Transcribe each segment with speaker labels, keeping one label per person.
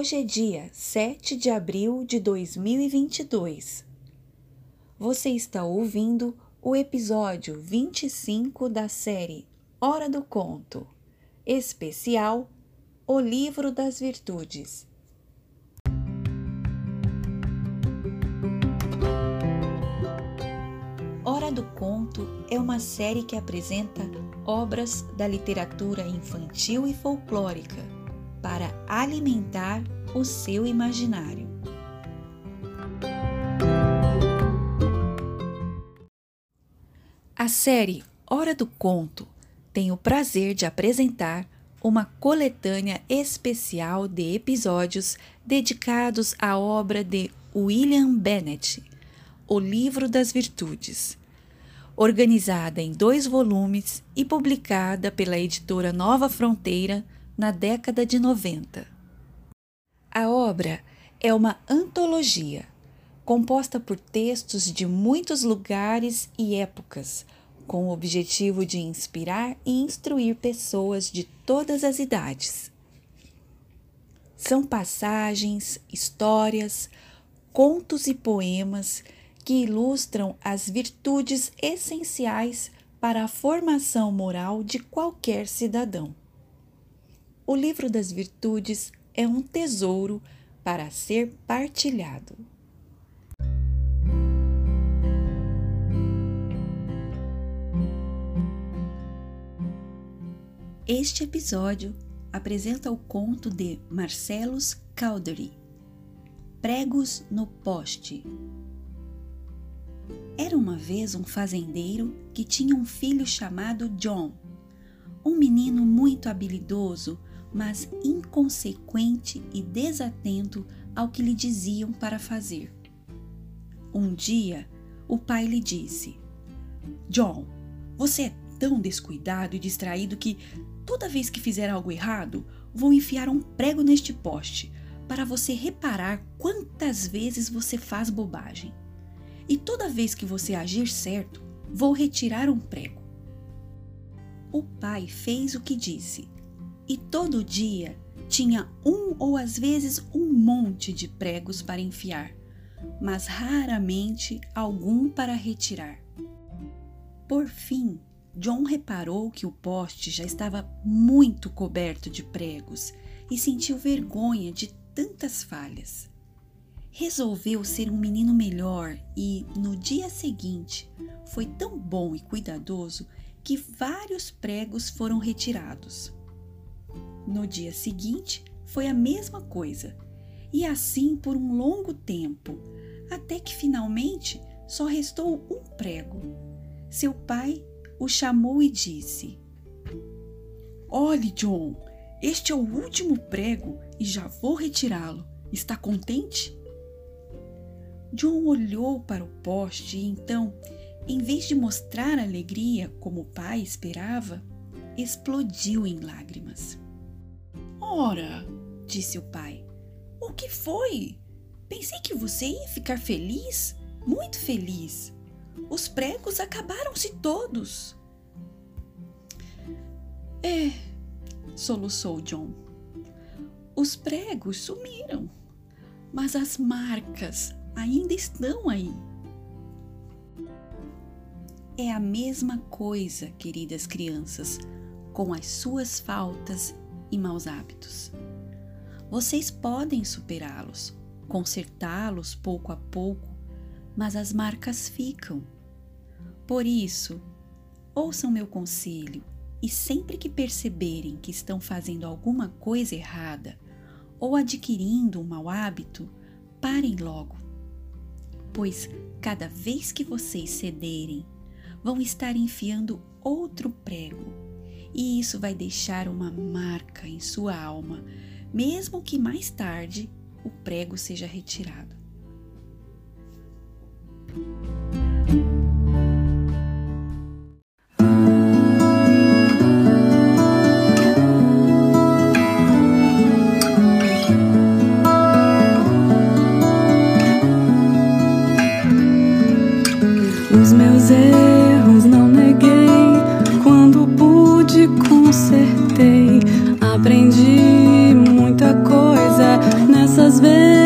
Speaker 1: Hoje é dia 7 de abril de 2022. Você está ouvindo o episódio 25 da série Hora do Conto, especial O Livro das Virtudes. Hora do Conto é uma série que apresenta obras da literatura infantil e folclórica para alimentar o seu imaginário. A série Hora do Conto tem o prazer de apresentar uma coletânea especial de episódios dedicados à obra de William Bennett, O Livro das Virtudes, organizada em dois volumes e publicada pela editora Nova Fronteira na década de 90. A obra é uma antologia composta por textos de muitos lugares e épocas, com o objetivo de inspirar e instruir pessoas de todas as idades. São passagens, histórias, contos e poemas que ilustram as virtudes essenciais para a formação moral de qualquer cidadão. O livro das virtudes é um tesouro para ser partilhado. Este episódio apresenta o conto de Marcellus Caldery, Pregos no Poste. Era uma vez um fazendeiro que tinha um filho chamado John, um menino muito habilidoso mas inconsequente e desatento ao que lhe diziam para fazer. Um dia, o pai lhe disse: John, você é tão descuidado e distraído que, toda vez que fizer algo errado, vou enfiar um prego neste poste para você reparar quantas vezes você faz bobagem. E toda vez que você agir certo, vou retirar um prego. O pai fez o que disse e todo dia tinha um ou às vezes um monte de pregos para enfiar, mas raramente algum para retirar. Por fim, John reparou que o poste já estava muito coberto de pregos e sentiu vergonha de tantas falhas. Resolveu ser um menino melhor e, no dia seguinte, foi tão bom e cuidadoso que vários pregos foram retirados. No dia seguinte, foi a mesma coisa, e assim por um longo tempo, até que finalmente só restou um prego. Seu pai o chamou e disse: Olhe, John, este é o último prego e já vou retirá-lo. Está contente? John olhou para o poste e então, em vez de mostrar alegria como o pai esperava, explodiu em lágrimas. Ora, disse o pai, o que foi? Pensei que você ia ficar feliz, muito feliz. Os pregos acabaram-se todos. É, soluçou John. Os pregos sumiram, mas as marcas ainda estão aí. É a mesma coisa, queridas crianças, com as suas faltas e maus hábitos. Vocês podem superá-los, consertá-los pouco a pouco, mas as marcas ficam. Por isso, ouçam meu conselho e sempre que perceberem que estão fazendo alguma coisa errada ou adquirindo um mau hábito, parem logo. Pois cada vez que vocês cederem, vão estar enfiando outro prego e isso vai deixar uma marca em sua alma, mesmo que mais tarde o prego seja retirado.
Speaker 2: Os meus erros husband.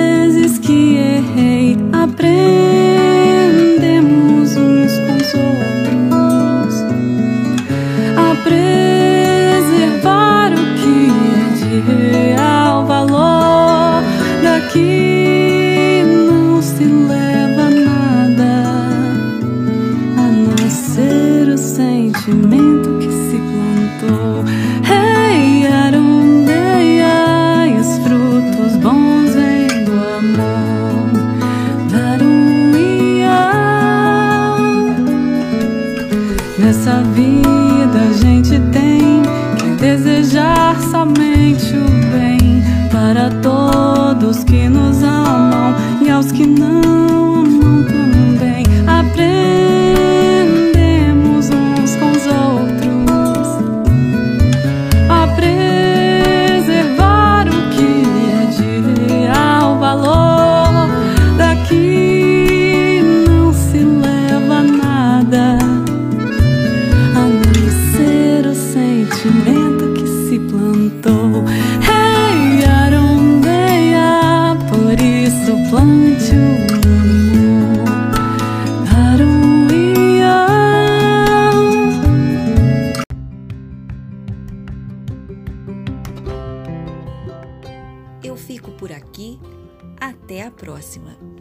Speaker 2: que nos amam e aos que não.
Speaker 1: aqui. Até a próxima!